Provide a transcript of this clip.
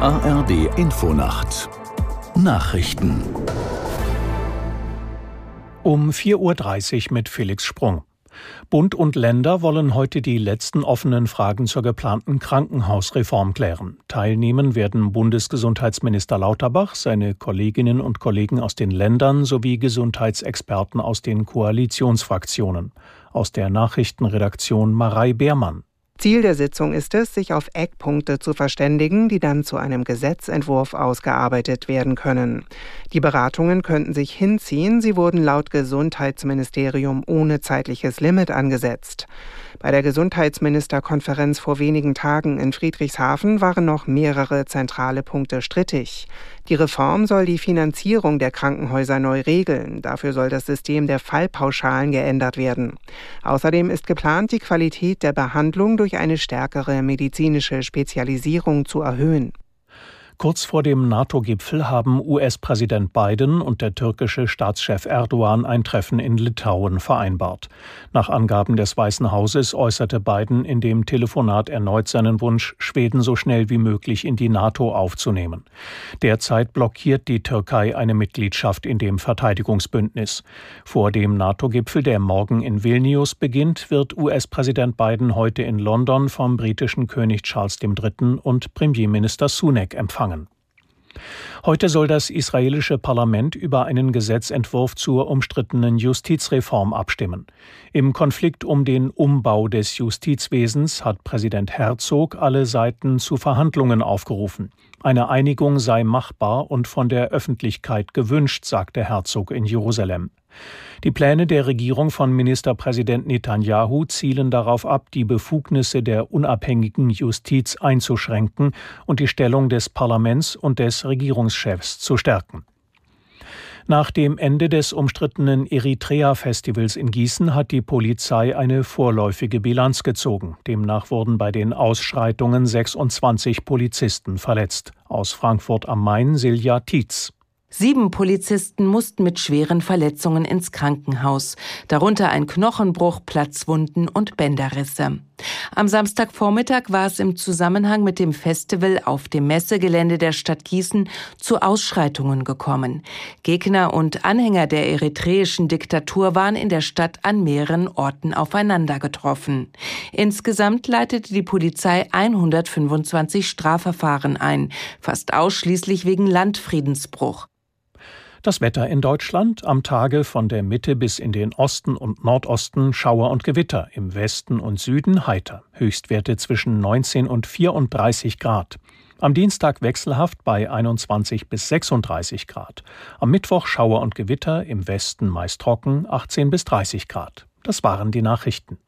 ARD Infonacht Nachrichten um 4.30 Uhr mit Felix Sprung. Bund und Länder wollen heute die letzten offenen Fragen zur geplanten Krankenhausreform klären. Teilnehmen werden Bundesgesundheitsminister Lauterbach, seine Kolleginnen und Kollegen aus den Ländern sowie Gesundheitsexperten aus den Koalitionsfraktionen. Aus der Nachrichtenredaktion Marei Beermann. Ziel der Sitzung ist es, sich auf Eckpunkte zu verständigen, die dann zu einem Gesetzentwurf ausgearbeitet werden können. Die Beratungen könnten sich hinziehen, sie wurden laut Gesundheitsministerium ohne zeitliches Limit angesetzt. Bei der Gesundheitsministerkonferenz vor wenigen Tagen in Friedrichshafen waren noch mehrere zentrale Punkte strittig. Die Reform soll die Finanzierung der Krankenhäuser neu regeln. Dafür soll das System der Fallpauschalen geändert werden. Außerdem ist geplant, die Qualität der Behandlung durch eine stärkere medizinische Spezialisierung zu erhöhen. Kurz vor dem NATO-Gipfel haben US-Präsident Biden und der türkische Staatschef Erdogan ein Treffen in Litauen vereinbart. Nach Angaben des Weißen Hauses äußerte Biden in dem Telefonat erneut seinen Wunsch, Schweden so schnell wie möglich in die NATO aufzunehmen. Derzeit blockiert die Türkei eine Mitgliedschaft in dem Verteidigungsbündnis. Vor dem NATO-Gipfel, der morgen in Vilnius beginnt, wird US-Präsident Biden heute in London vom britischen König Charles III. und Premierminister Sunak empfangen empfangen. Heute soll das israelische Parlament über einen Gesetzentwurf zur umstrittenen Justizreform abstimmen. Im Konflikt um den Umbau des Justizwesens hat Präsident Herzog alle Seiten zu Verhandlungen aufgerufen. Eine Einigung sei machbar und von der Öffentlichkeit gewünscht, sagte Herzog in Jerusalem. Die Pläne der Regierung von Ministerpräsident Netanyahu zielen darauf ab, die Befugnisse der unabhängigen Justiz einzuschränken und die Stellung des Parlaments und des Regierungschefs zu stärken. Nach dem Ende des umstrittenen Eritrea-Festivals in Gießen hat die Polizei eine vorläufige Bilanz gezogen. Demnach wurden bei den Ausschreitungen 26 Polizisten verletzt. Aus Frankfurt am Main Silja Tietz. Sieben Polizisten mussten mit schweren Verletzungen ins Krankenhaus, darunter ein Knochenbruch, Platzwunden und Bänderrisse. Am Samstagvormittag war es im Zusammenhang mit dem Festival auf dem Messegelände der Stadt Gießen zu Ausschreitungen gekommen. Gegner und Anhänger der eritreischen Diktatur waren in der Stadt an mehreren Orten aufeinander getroffen. Insgesamt leitete die Polizei 125 Strafverfahren ein, fast ausschließlich wegen Landfriedensbruch. Das Wetter in Deutschland am Tage von der Mitte bis in den Osten und Nordosten Schauer und Gewitter, im Westen und Süden heiter. Höchstwerte zwischen 19 und 34 Grad. Am Dienstag wechselhaft bei 21 bis 36 Grad. Am Mittwoch Schauer und Gewitter, im Westen meist trocken 18 bis 30 Grad. Das waren die Nachrichten.